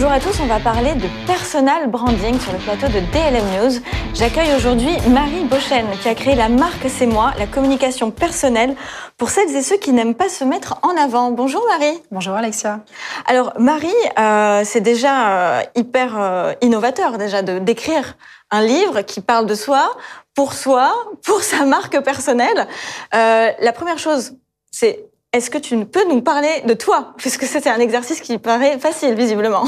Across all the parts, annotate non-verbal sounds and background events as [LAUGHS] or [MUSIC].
Bonjour à tous, on va parler de personal branding sur le plateau de DLM News. J'accueille aujourd'hui Marie Bochen qui a créé la marque C'est moi, la communication personnelle pour celles et ceux qui n'aiment pas se mettre en avant. Bonjour Marie. Bonjour Alexia. Alors Marie, euh, c'est déjà euh, hyper euh, innovateur déjà de d'écrire un livre qui parle de soi, pour soi, pour sa marque personnelle. la première chose, c'est est-ce que tu peux nous parler de toi? Puisque c'est un exercice qui paraît facile, visiblement.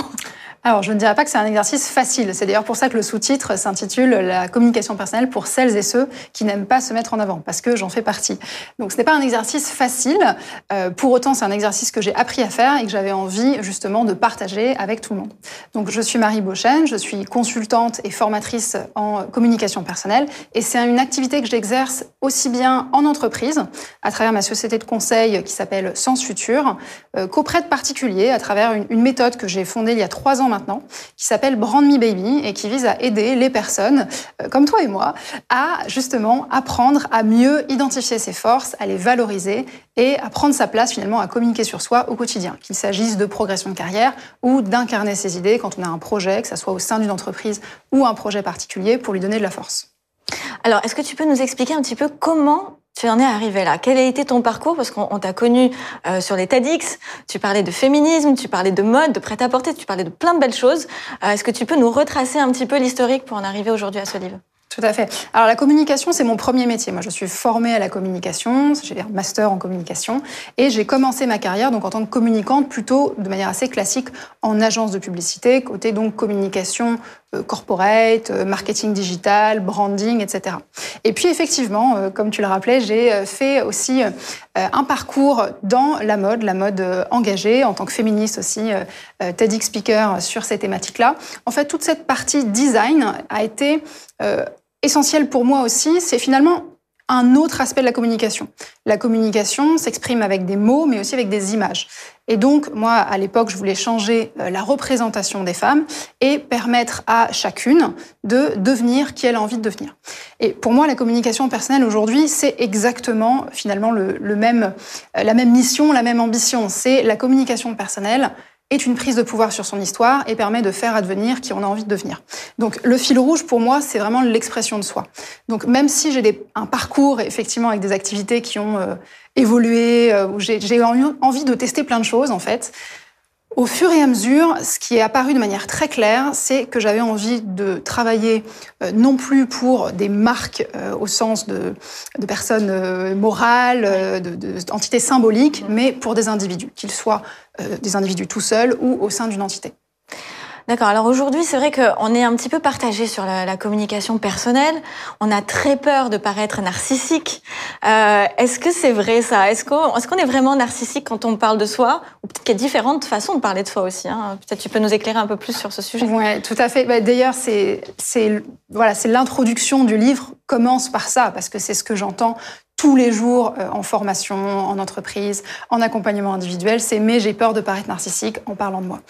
Alors, je ne dirais pas que c'est un exercice facile. C'est d'ailleurs pour ça que le sous-titre s'intitule La communication personnelle pour celles et ceux qui n'aiment pas se mettre en avant, parce que j'en fais partie. Donc, ce n'est pas un exercice facile. Euh, pour autant, c'est un exercice que j'ai appris à faire et que j'avais envie justement de partager avec tout le monde. Donc, je suis Marie Beauchesne, je suis consultante et formatrice en communication personnelle, et c'est une activité que j'exerce aussi bien en entreprise, à travers ma société de conseil qui s'appelle Sens Futur, euh, qu'auprès de particuliers, à travers une, une méthode que j'ai fondée il y a trois ans qui s'appelle Brand Me Baby et qui vise à aider les personnes, euh, comme toi et moi, à justement apprendre à mieux identifier ses forces, à les valoriser et à prendre sa place finalement à communiquer sur soi au quotidien, qu'il s'agisse de progression de carrière ou d'incarner ses idées quand on a un projet, que ce soit au sein d'une entreprise ou un projet particulier, pour lui donner de la force. Alors, est-ce que tu peux nous expliquer un petit peu comment tu en es arrivé là Quel a été ton parcours? Parce qu'on t'a connu euh, sur les TEDx, tu parlais de féminisme, tu parlais de mode, de prêt-à-porter, tu parlais de plein de belles choses. Euh, est-ce que tu peux nous retracer un petit peu l'historique pour en arriver aujourd'hui à ce livre? Tout à fait. Alors la communication, c'est mon premier métier. Moi, je suis formée à la communication, j'ai un master en communication, et j'ai commencé ma carrière donc en tant que communicante plutôt de manière assez classique en agence de publicité, côté donc communication corporate, euh, marketing digital, branding, etc. Et puis effectivement, euh, comme tu le rappelais, j'ai fait aussi un parcours dans la mode, la mode engagée, en tant que féministe aussi, TEDx speaker sur ces thématiques-là. En fait, toute cette partie design a été essentiel pour moi aussi, c'est finalement un autre aspect de la communication. La communication s'exprime avec des mots, mais aussi avec des images. Et donc, moi, à l'époque, je voulais changer euh, la représentation des femmes et permettre à chacune de devenir qui elle a envie de devenir. Et pour moi, la communication personnelle aujourd'hui, c'est exactement finalement le, même, euh, la même mission, la même ambition. C'est la communication personnelle est une prise de pouvoir sur son histoire et permet de faire advenir qui on a envie de devenir. Donc le fil rouge pour moi, c'est vraiment l'expression de soi. Donc même si j'ai un parcours effectivement avec des activités qui ont euh, évolué, euh, où j'ai envie de tester plein de choses en fait, au fur et à mesure, ce qui est apparu de manière très claire, c'est que j'avais envie de travailler euh, non plus pour des marques euh, au sens de, de personnes euh, morales, d'entités de, symboliques, mais pour des individus, qu'ils soient des individus tout seuls ou au sein d'une entité. D'accord. Alors aujourd'hui, c'est vrai qu'on est un petit peu partagé sur la, communication personnelle. On a très peur de paraître narcissique. Euh, est-ce que c'est vrai ça? Est-ce qu'on est, vraiment narcissique quand on parle de soi? Ou peut-être qu'il y a différentes façons de parler de soi aussi. Hein peut-être tu peux nous éclairer un peu plus sur ce sujet. Oui, tout à fait. Bah, D'ailleurs, c'est voilà, l'introduction du livre commence par ça parce que c'est ce que j'entends tous les jours euh, en formation, en entreprise, en accompagnement individuel, c'est mais j'ai peur de paraître narcissique en parlant de moi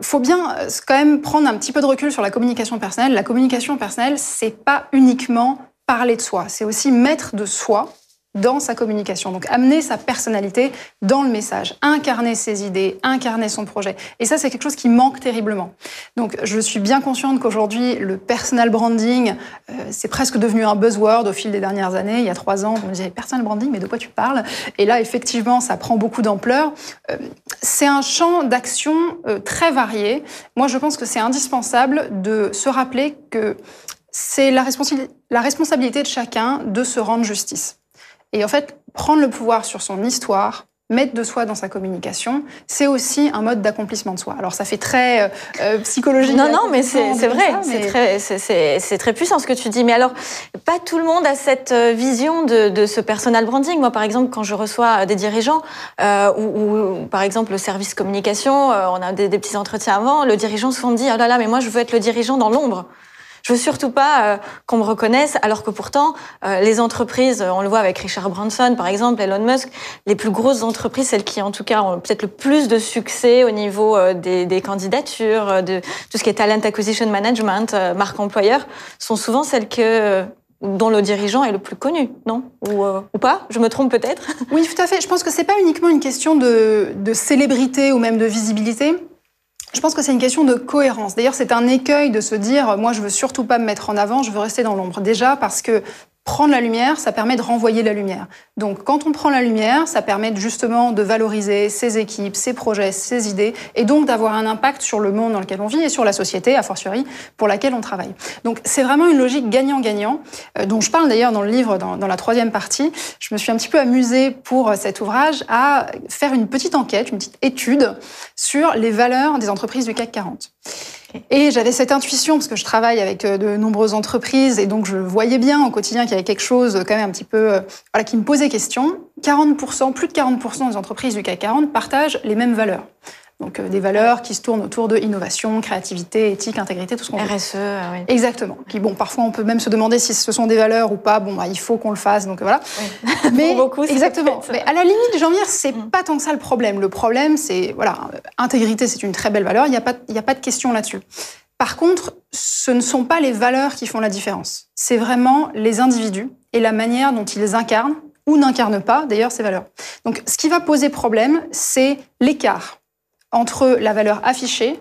faut bien euh, quand même prendre un petit peu de recul sur la communication personnelle. La communication personnelle, c'est pas uniquement parler de soi, c'est aussi mettre de soi dans sa communication. Donc amener sa personnalité dans le message, incarner ses idées, incarner son projet. Et ça, c'est quelque chose qui manque terriblement. Donc je suis bien consciente qu'aujourd'hui, le personal branding, euh, c'est presque devenu un buzzword au fil des dernières années. Il y a trois ans, on me disait personal branding, mais de quoi tu parles? Et là, effectivement, ça prend beaucoup d'ampleur. Euh, c'est un champ d'action euh, très varié. Moi, je pense que c'est indispensable de se rappeler que c'est la, la responsabilité de chacun de se rendre justice. Et en fait, prendre le pouvoir sur son histoire, mettre de soi dans sa communication, c'est aussi un mode d'accomplissement de soi. Alors ça fait très euh, euh psychologique. Non, non, mais c'est vrai, c'est très, puissant ce que tu dis. Mais alors, pas tout le monde a cette euh, vision de, de ce personal branding. Moi, par exemple, quand je reçois des dirigeants, euh, ou, par exemple le service communication, euh, on a des, des, petits entretiens avant, le dirigeant souvent me dit, oh là là, mais moi je veux être le dirigeant dans l'ombre. Je veux surtout pas euh, qu'on me reconnaisse, alors que pourtant, euh, les entreprises, on le voit avec Richard Branson, par exemple, Elon Musk, les plus grosses entreprises, celles qui, en tout cas, ont peut-être le plus de succès au niveau euh, des, des, candidatures, de tout ce qui est talent acquisition management, marque employeur, sont souvent celles que dont le dirigeant est le plus connu, non? Ou, ou, pas? Je me trompe peut-être? Oui, tout à fait. Je pense que c'est pas uniquement une question de, de célébrité ou même de visibilité je pense que c'est une question de cohérence. D'ailleurs, c'est un écueil de se dire, moi, je veux surtout pas me mettre en avant, je veux rester dans l'ombre. Déjà parce que prendre la lumière, ça permet de renvoyer la lumière. Donc quand on prend la lumière, ça permet justement de valoriser ses équipes, ses projets, ses idées, et donc d'avoir un impact sur le monde dans lequel on vit et sur la société, a fortiori, pour laquelle on travaille. Donc c'est vraiment une logique gagnant-gagnant, euh, dont je parle d'ailleurs dans le livre, dans, dans, la troisième partie. Je me suis un petit peu amusée pour euh, cet ouvrage à faire une petite enquête, une petite étude sur les valeurs des entreprises du CAC 40. Et j'avais cette intuition, parce que je travaille avec euh, de nombreuses entreprises, et donc je voyais bien au quotidien qu'il y avait quelque chose quand même un petit peu, euh, qui me posait question. 40%, plus de 40% des entreprises du CAC 40 partagent les mêmes valeurs. Donc euh, des valeurs qui se tournent autour de innovation, créativité, éthique, intégrité, tout ce qu'on veut. RSE, ah oui. Exactement. Qui bon, parfois on peut même se demander si ce sont des valeurs ou pas. Bon, bah, il faut qu'on le fasse. Donc voilà. Oui. [LAUGHS] Mais beaucoup, exactement. Mais à la limite, j'ai envie de dire, c'est mm. pas tant que ça le problème. Le problème, c'est voilà, intégrité, c'est une très belle valeur. Il n'y a pas, il y a pas de question là-dessus. Par contre, ce ne sont pas les valeurs qui font la différence. C'est vraiment les individus et la manière dont ils incarnent ou n'incarnent pas d'ailleurs ces valeurs. Donc, ce qui va poser problème, c'est l'écart entre la valeur affichée,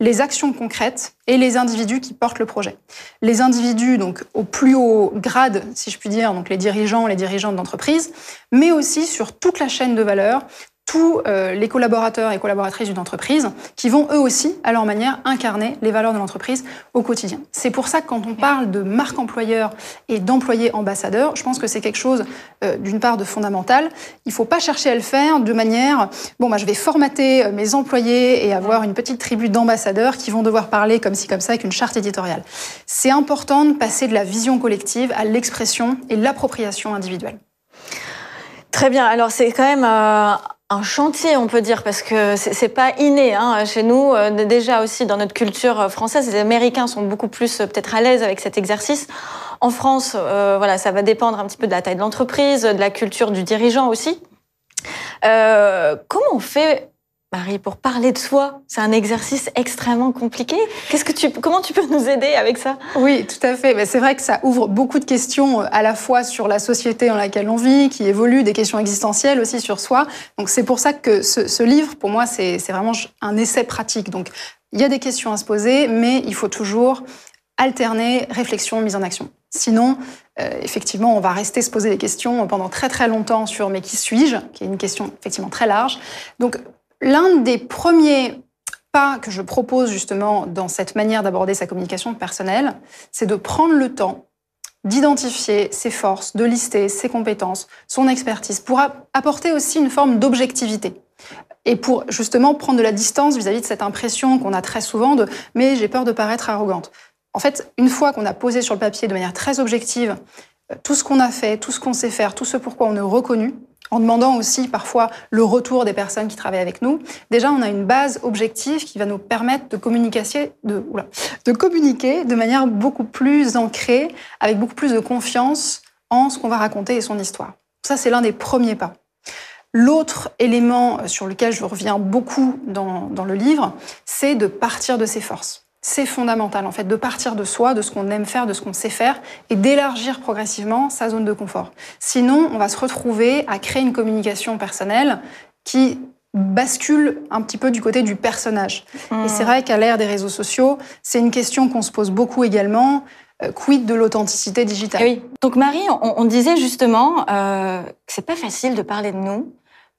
les actions concrètes et les individus qui portent le projet. Les individus, donc au plus haut grade, si je puis dire, donc les dirigeants, les dirigeantes d'entreprise, mais aussi sur toute la chaîne de valeur, tous euh, les collaborateurs et collaboratrices d'une entreprise qui vont eux aussi, à leur manière, incarner les valeurs de l'entreprise au quotidien. C'est pour ça que quand on parle de marque employeur et d'employé ambassadeur, je pense que c'est quelque chose euh, d'une part de fondamental. Il ne faut pas chercher à le faire de manière, bon, bah, je vais formater euh, mes employés et avoir une petite tribu d'ambassadeurs qui vont devoir parler comme ci, comme ça, avec une charte éditoriale. C'est important de passer de la vision collective à l'expression et l'appropriation individuelle. Très bien. Alors c'est quand même un chantier, on peut dire, parce que c'est pas inné hein, chez nous. Euh, déjà aussi dans notre culture euh, française, les Américains sont beaucoup plus euh, peut-être à l'aise avec cet exercice. En France, voilà, ça va dépendre un petit peu de la taille de l'entreprise, de la culture du dirigeant aussi. comment on fait Marie, pour parler de soi, c'est un exercice extrêmement compliqué. Qu'est-ce que tu, comment tu peux nous aider avec ça? Oui, tout à fait. C'est vrai que ça ouvre beaucoup de questions euh, à la fois sur la société dans laquelle on vit, qui évolue, des questions existentielles aussi sur soi. Donc c'est pour ça que ce, ce livre, pour moi, c'est vraiment un essai pratique. Donc il y a des questions à se poser, mais il faut toujours alterner réflexion, mise en action. Sinon, euh, effectivement, on va rester se poser des questions pendant très très longtemps sur mais qui suis-je, qui est une question effectivement très large. Donc L'un des premiers pas que je propose justement dans cette manière d'aborder sa communication personnelle, c'est de prendre le temps d'identifier ses forces, de lister ses compétences, son expertise, pour apporter aussi une forme d'objectivité. Et pour justement prendre de la distance vis-à-vis de cette impression qu'on a très souvent de ⁇ mais j'ai peur de paraître arrogante ⁇ En fait, une fois qu'on a posé sur le papier de manière très objective euh, tout ce qu'on a fait, tout ce qu'on sait faire, tout ce pourquoi on est reconnu, en demandant aussi parfois le retour des personnes qui travaillent avec nous. Déjà, on a une base objective qui va nous permettre de, communiquer, de, manière beaucoup plus ancrée, avec beaucoup plus de confiance en ce qu'on va raconter et son histoire. Ça, c'est l'un des premiers pas. L'autre élément sur lequel je reviens beaucoup dans, dans le livre, c'est de partir de ses forces c'est fondamental en fait de partir de soi, de ce qu'on aime faire, de ce qu'on sait faire et d'élargir progressivement sa zone de confort. Sinon, on va se retrouver à créer une communication personnelle qui bascule un petit peu du côté du personnage. Et c'est vrai qu'à l'ère des réseaux sociaux, c'est une question qu'on se pose beaucoup également. Euh, quid de l'authenticité digitale? Oui. Donc Marie, on, disait justement euh, que c'est pas facile de parler de nous.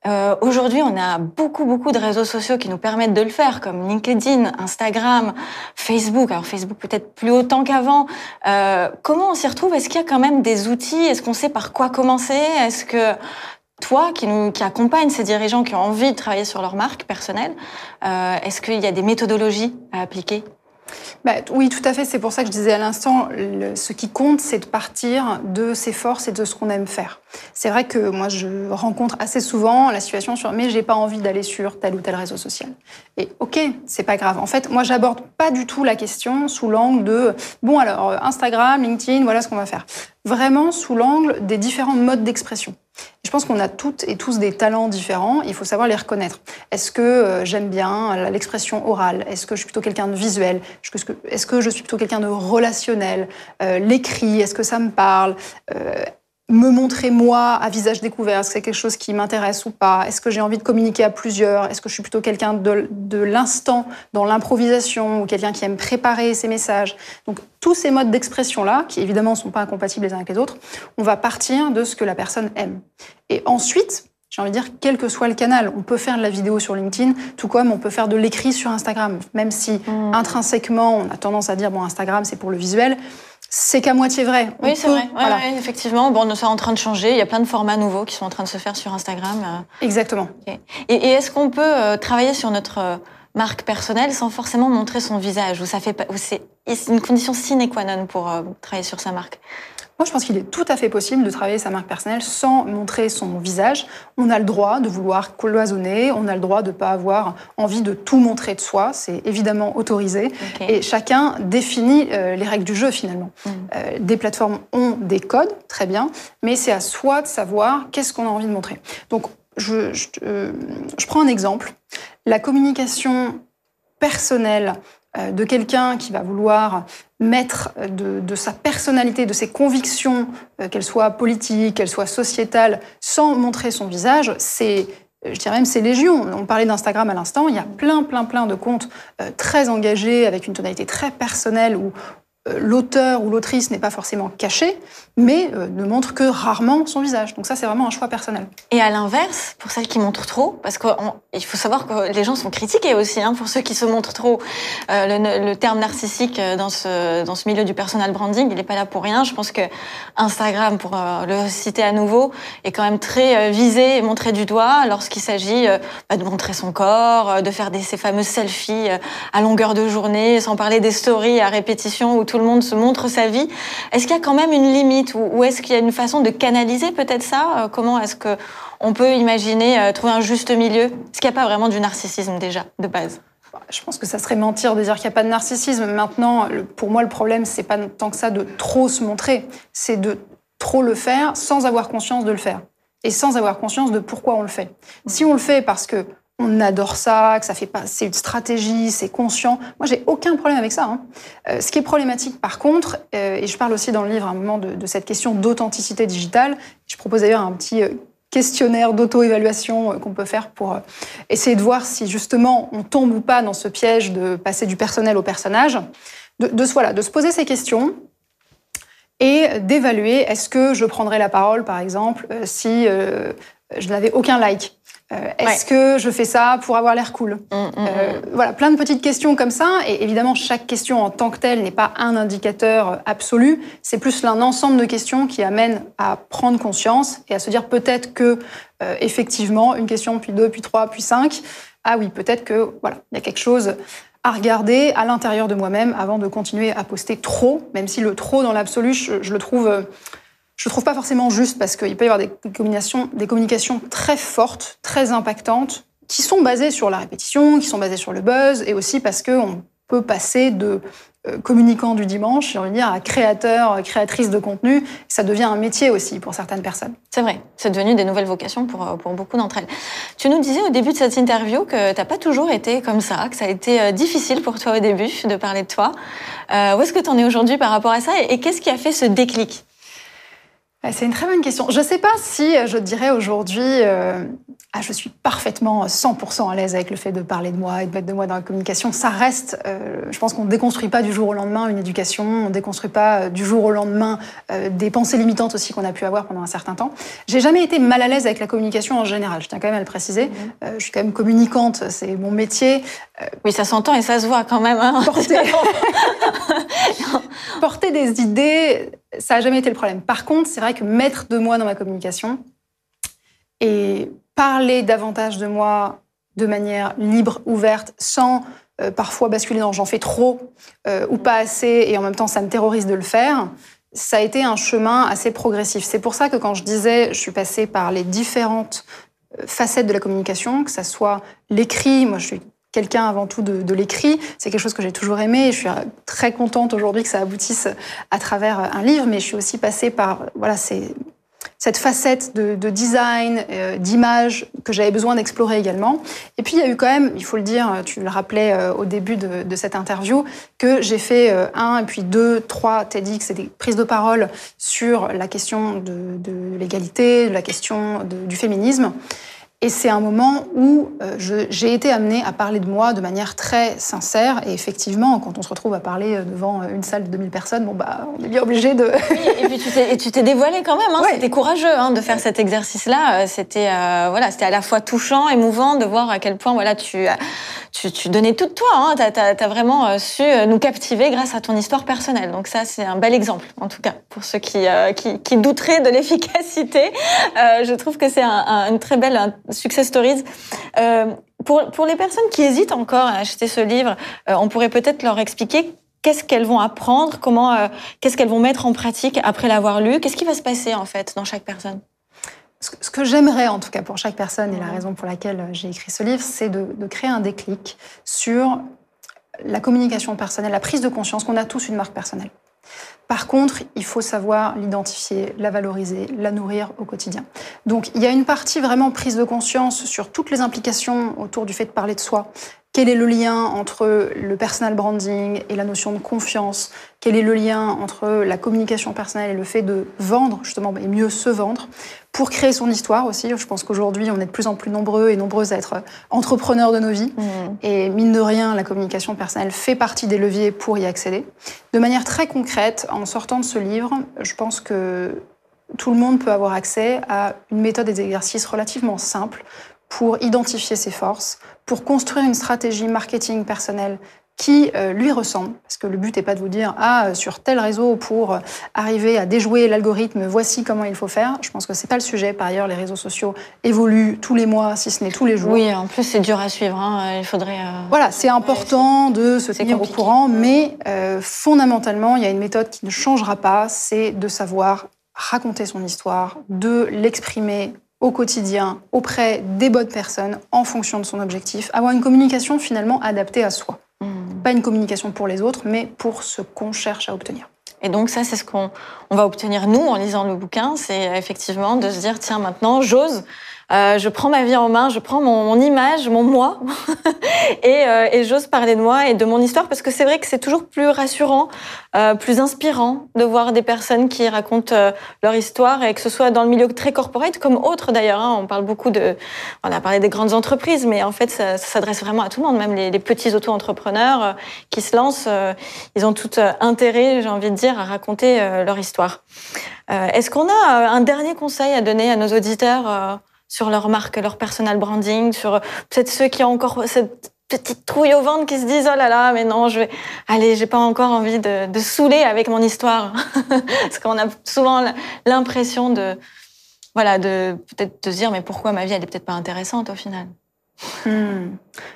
Euh, Aujourd'hui, on a beaucoup, beaucoup de réseaux sociaux qui nous permettent de le faire, comme LinkedIn, Instagram, Facebook. Alors Facebook peut-être plus autant qu'avant. Euh, comment on s'y retrouve? Est-ce qu'il y a quand même des outils? Est-ce qu'on sait par quoi commencer? Est-ce que toi, qui, nous, qui accompagne ces dirigeants qui ont envie de travailler sur leur marque personnelle, euh, est-ce qu'il y a des méthodologies à appliquer? Bah, oui, tout à fait. C'est pour ça que je disais à l'instant, ce qui compte, c'est de partir de ses forces et de ce qu'on aime faire. C'est vrai que moi, je rencontre assez souvent la situation sur mais j'ai pas envie d'aller sur tel ou tel réseau social. Et ok, c'est pas grave. En fait, moi, j'aborde pas du tout la question sous l'angle de bon alors Instagram, LinkedIn, voilà ce qu'on va faire. Vraiment sous l'angle des différents modes d'expression. Je pense qu'on a toutes et tous des talents différents. Il faut savoir les reconnaître. Est-ce que euh, j'aime bien l'expression orale? Est-ce que je suis plutôt quelqu'un de visuel? Est-ce que je suis plutôt quelqu'un de relationnel? Euh, L'écrit, est-ce que ça me parle? Euh, me montrer moi à visage découvert Est-ce que c'est quelque chose qui m'intéresse ou pas? Est-ce que j'ai envie de communiquer à plusieurs? Est-ce que je suis plutôt quelqu'un de, de l'instant, dans l'improvisation, ou quelqu'un qui aime préparer ses messages? Donc tous ces modes d'expression-là, qui évidemment ne sont pas incompatibles les uns avec les autres, on va partir de ce que la personne aime. Et ensuite, j'ai envie de dire, quel que soit le canal, on peut faire de la vidéo sur LinkedIn, tout comme on peut faire de l'écrit sur Instagram, même si mmh. intrinsèquement, on a tendance à dire, bon, Instagram, c'est pour le visuel c'est qu'à moitié vrai. oui, c'est vrai. effectivement, bon, on est en train de changer. Il y a plein de formats nouveaux qui sont en train de se faire sur Instagram. Euh. Exactement. Et, est-ce qu'on peut euh, travailler sur notre euh, marque personnelle sans forcément montrer son visage Ou ça fait, c'est une condition sine qua non pour travailler sur sa marque moi, je pense qu'il est tout à fait possible de travailler sa marque personnelle sans montrer son visage. On a le droit de vouloir cloisonner, on a le droit de ne pas avoir envie de tout montrer de soi, c'est évidemment autorisé. Et chacun définit euh, les règles du jeu finalement. Mm. Euh, des plateformes ont des codes, très bien, mais c'est à soi de savoir qu'est-ce qu'on a envie de montrer. Donc, je, je, euh, je prends un exemple. La communication personnelle euh, de quelqu'un qui va vouloir mettre de, sa personnalité, de ses convictions, euh, qu'elles soient politiques, qu'elles soient sociétales, sans montrer son visage, c'est je dirais même c'est légion. On parlait d'Instagram à l'instant, il y a plein, plein, plein de comptes euh, très engagés, avec une tonalité très personnelle, où l'auteur ou l'autrice n'est pas forcément caché, mais euh, ne montre que rarement son visage. Donc ça, c'est vraiment un choix personnel. Et à l'inverse, pour celles qui montrent trop, parce qu'il faut savoir que les gens sont critiqués aussi, hein, pour ceux qui se montrent trop. Euh, le, terme narcissique dans ce, dans ce milieu du personal branding, il n'est pas là pour rien. Je pense que Instagram, pour le citer à nouveau, est quand même très visé et montré du doigt lorsqu'il s'agit bah, de montrer son corps, de faire ces fameuses selfies à longueur de journée, sans parler des stories à répétition ou tout le monde se montre sa vie. Est-ce qu'il y a quand même une limite ou, est-ce qu'il y a une façon de canaliser peut-être ça euh, Comment est-ce que on peut imaginer euh, trouver un juste milieu Est-ce qu'il n'y a pas vraiment du narcissisme déjà de base? Je pense que ça serait mentir de dire qu'il n'y a pas de narcissisme. Maintenant, pour moi, le problème, c'est pas tant que ça de trop se montrer, c'est de trop le faire sans avoir conscience de le faire et sans avoir conscience de pourquoi on le fait. Si on le fait parce que on adore ça, que ça fait pas, c'est une stratégie, c'est conscient. Moi, j'ai aucun problème avec ça. Hein. Euh, ce qui est problématique, par contre, euh, et je parle aussi dans le livre à un moment de, cette question d'authenticité digitale. Je propose d'ailleurs un petit euh, questionnaire d'auto-évaluation qu'on peut faire pour essayer de voir si justement on tombe ou pas dans ce piège de passer du personnel au personnage. De, de, de se poser ces questions et d'évaluer est-ce que je prendrais la parole, par exemple, si je n'avais aucun like? Euh, est-ce que je fais ça pour avoir l'air cool mm, mm, euh, mm. Voilà, plein de petites questions comme ça. Et évidemment, chaque question en tant que telle n'est pas un indicateur absolu. C'est plus un ensemble de questions qui amènent à prendre conscience et à se dire peut-être que, euh, effectivement, une question, puis deux, puis trois, puis cinq. Ah oui, peut-être que voilà, il y a quelque chose à regarder à l'intérieur de moi-même avant de continuer à poster trop, même si le trop dans l'absolu, je, le trouve je ne trouve pas forcément juste parce qu'il peut y avoir des communications, très fortes, très impactantes, qui sont basées sur la répétition, qui sont basées sur le buzz, et aussi parce qu'on peut passer de euh, communicant du dimanche, j'ai envie de dire, à créateur, créatrice de contenu. Ça devient un métier aussi pour certaines personnes. C'est vrai, c'est devenu des nouvelles vocations pour, euh, pour beaucoup d'entre elles. Tu nous disais au début de cette interview que tu n'as pas toujours été comme ça, que ça a été euh, difficile pour toi au début de parler de toi. où est-ce que tu en es aujourd'hui par rapport à ça et qu'est-ce qui a fait ce déclic? C'est une très bonne question. Je ne sais pas si je dirais aujourd'hui, euh, ah, je suis parfaitement 100% à l'aise avec le fait de parler de moi et de mettre de moi dans la communication. Ça reste, euh, je pense qu'on ne déconstruit pas du jour au lendemain une éducation, on ne déconstruit pas euh, du jour au lendemain des pensées limitantes aussi qu'on a pu avoir pendant un certain temps. J'ai jamais été mal à l'aise avec la communication en général, je tiens quand même à le préciser. Mhm. je suis quand même communicante, c'est mon métier. oui, ça s'entend et ça se voit quand même. Hein. Porter... [LAUGHS] [LAUGHS] Porter des idées, ça n'a jamais été le problème. Par contre, c'est vrai que mettre de moi dans ma communication et parler davantage de moi de manière libre, ouverte, sans euh, parfois basculer dans j'en fais trop euh, ou pas assez, et en même temps ça me terrorise de le faire, ça a été un chemin assez progressif. C'est pour ça que quand je disais, je suis passée par les différentes euh, facettes de la communication, que ça soit l'écrit, moi je suis quelqu'un avant tout de, l'écrit. C'est quelque chose que j'ai toujours aimé et je suis très contente aujourd'hui que ça aboutisse à travers un livre, mais je suis aussi passée par voilà, cette facette de, design, euh, d'image que j'avais besoin d'explorer également. Et puis il y a eu quand même, il faut le dire, tu le rappelais euh, au début de, cette interview, que j'ai fait euh, un et puis deux, trois TEDx et des prises de parole sur la question de, de l'égalité, de la question du féminisme. Et c'est un moment où euh, j'ai été amenée à parler de moi de manière très sincère. Et effectivement, quand on se retrouve à parler euh, devant une salle de 2000 personnes, bon bah, on est bien obligé de. oui, et puis tu t'es dévoilé quand même. Hein, C'était courageux hein, de faire cet exercice-là. Euh, c'était voilà, c'était à la fois touchant, émouvant de voir à quel point voilà tu tu, tu donnais tout de toi. Hein. Tu as, vraiment su nous captiver grâce à ton histoire personnelle. Donc ça, c'est un bel exemple, en tout cas, pour ceux qui, qui, qui, douteraient de l'efficacité. je trouve que c'est un, une très belle success stories. Euh, pour, pour les personnes qui hésitent encore à acheter ce livre, euh, on pourrait peut-être leur expliquer qu'est-ce qu'elles vont apprendre, comment, euh, qu'est-ce qu'elles vont mettre en pratique après l'avoir lu, qu'est-ce qui va se passer en fait dans chaque personne? Ce que j'aimerais, en tout cas pour chaque personne, et la raison pour laquelle j'ai écrit ce livre, c'est de, de, créer un déclic sur la communication personnelle, la prise de conscience qu'on a tous une marque personnelle. Par contre, il faut savoir l'identifier, la valoriser, la nourrir au quotidien. Donc il y a une partie vraiment prise de conscience sur toutes les implications autour du fait de parler de soi, quel est le lien entre le personal branding et la notion de confiance? Quel est le lien entre la communication personnelle et le fait de vendre, justement, et mieux se vendre? Pour créer son histoire aussi, je pense qu'aujourd'hui, on est de plus en plus nombreux et nombreuses à être entrepreneurs de nos vies. Mmh. Et mine de rien, la communication personnelle fait partie des leviers pour y accéder. De manière très concrète, en sortant de ce livre, je pense que tout le monde peut avoir accès à une méthode et des exercices relativement simples pour identifier ses forces, pour construire une stratégie marketing personnelle qui euh, lui ressemble, parce que le but n'est pas de vous dire ah sur tel réseau pour arriver à déjouer l'algorithme, voici comment il faut faire. Je pense que c'est pas le sujet. Par ailleurs, les réseaux sociaux évoluent tous les mois, si ce n'est tous les jours. Oui, en plus c'est dur à suivre. Hein. Il faudrait. Euh, voilà, c'est important de se tenir au courant, mais euh, fondamentalement, il y a une méthode qui ne changera pas, c'est de savoir raconter son histoire, de l'exprimer au quotidien auprès des bonnes personnes en fonction de son objectif, avoir une communication finalement adaptée à soi. Hmm. Pas une communication pour les autres, mais pour ce qu'on cherche à obtenir. Et donc ça, c'est ce qu'on va obtenir nous en lisant le bouquin, c'est effectivement de se dire, tiens, maintenant, j'ose euh, je prends ma vie en main, je prends mon, image, mon moi, [LAUGHS] et, euh, et j'ose parler de moi et de mon histoire parce que c'est vrai que c'est toujours plus rassurant, euh, plus inspirant de voir des personnes qui racontent euh, leur histoire et que ce soit dans le milieu très corporate comme autre d'ailleurs. Hein. on parle beaucoup de, on a parlé des grandes entreprises, mais en fait ça, ça s'adresse vraiment à tout le monde, même les, les petits auto-entrepreneurs euh, qui se lancent, ils ont tout intérêt, j'ai envie de dire, à raconter leur histoire. Est-ce qu'on a un dernier conseil à donner à nos auditeurs? Sur leur marque, leur personal branding, sur peut-être ceux qui ont encore cette petite trouille au ventre qui se disent oh là là mais non je vais allez j'ai pas encore envie de, de saouler avec mon histoire. [LAUGHS] Parce qu'on a souvent l'impression de voilà de peut-être de se dire mais pourquoi ma vie elle est peut-être pas intéressante au final? Hmm.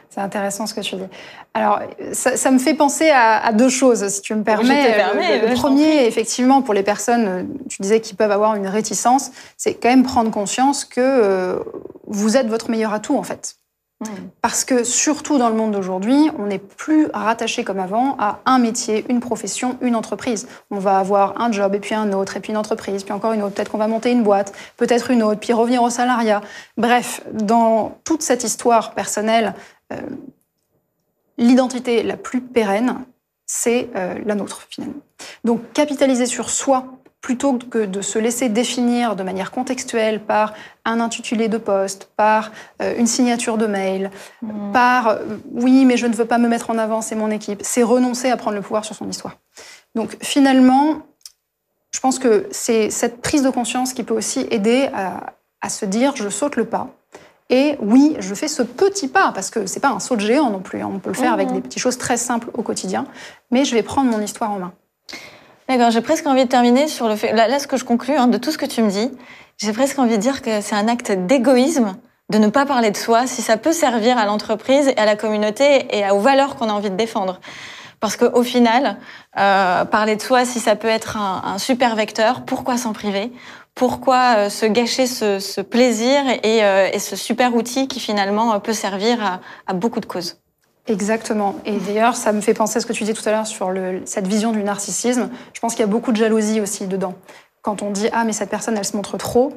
C'est intéressant ce que tu dis. Alors, ça, me fait penser à, deux choses, si tu me permets. le, premier, effectivement, pour les personnes, tu disais qui peuvent avoir une réticence, c'est quand même prendre conscience que euh, vous êtes votre meilleur atout, en fait. Parce que surtout dans le monde d'aujourd'hui, on n'est plus rattaché comme avant à un métier, une profession, une entreprise. On va avoir un job et puis un autre, et puis une entreprise, puis encore une autre. Peut-être qu'on va monter une boîte, peut-être une autre, puis revenir au salariat. Bref, dans toute cette histoire personnelle euh, l'identité la plus pérenne, c'est euh, la nôtre finalement. Donc capitaliser sur soi plutôt que de se laisser définir de manière contextuelle par un intitulé de poste, par euh, une signature de mail, mmh. par oui mais je ne veux pas me mettre en avant, c'est mon équipe, c'est renoncer à prendre le pouvoir sur son histoire. Donc finalement, je pense que c'est cette prise de conscience qui peut aussi aider à, à se dire je saute le pas, et oui, je fais ce petit pas, parce que c'est pas un saut de géant non plus. Hein. On peut le faire avec mmh. des petites choses très simples au quotidien, mais je vais prendre mon histoire en main. D'accord, j'ai presque envie de terminer sur le fait. Là, ce que je conclus hein, de tout ce que tu me dis, j'ai presque envie de dire que c'est un acte d'égoïsme de ne pas parler de soi si ça peut servir à l'entreprise et à la communauté et aux valeurs qu'on a envie de défendre. Parce qu'au final, euh, parler de soi, si ça peut être un, un super vecteur, pourquoi s'en priver? Pourquoi euh, se gâcher ce, plaisir euh, et, ce super outil qui finalement euh, peut servir à, beaucoup de causes. Exactement. Et d'ailleurs, ça me fait penser à ce que tu disais tout à l'heure sur cette vision du narcissisme. Je pense qu'il y a beaucoup de jalousie aussi dedans quand on dit ah mais cette personne elle se montre trop,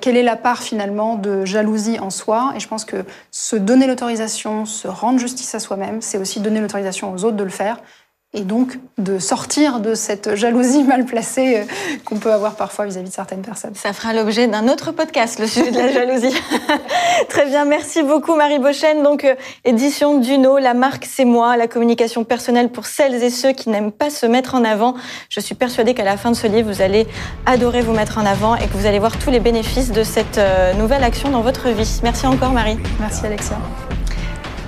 quelle est la part finalement de jalousie en soi? Et je pense que se donner l'autorisation, se rendre justice à soi-même, c'est aussi donner l'autorisation aux autres de le faire et donc de sortir de cette jalousie mal placée euh, qu'on peut avoir parfois vis-à-vis de certaines personnes. Ça fera l'objet d'un autre podcast, le sujet de la jalousie. [LAUGHS] Très bien, merci beaucoup Marie Bochen. Donc, euh, édition Duno, la marque c'est moi, la communication personnelle pour celles et ceux qui n'aiment pas se mettre en avant. Je suis persuadée qu'à la fin de ce livre, vous allez adorer vous mettre en avant et que vous allez voir tous les bénéfices de cette euh, nouvelle action dans votre vie. Merci encore Marie. Merci Alexia.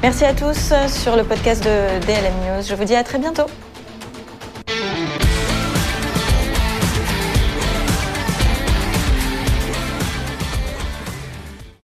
Merci à tous sur le podcast de DLM News. Je vous dis à très bientôt.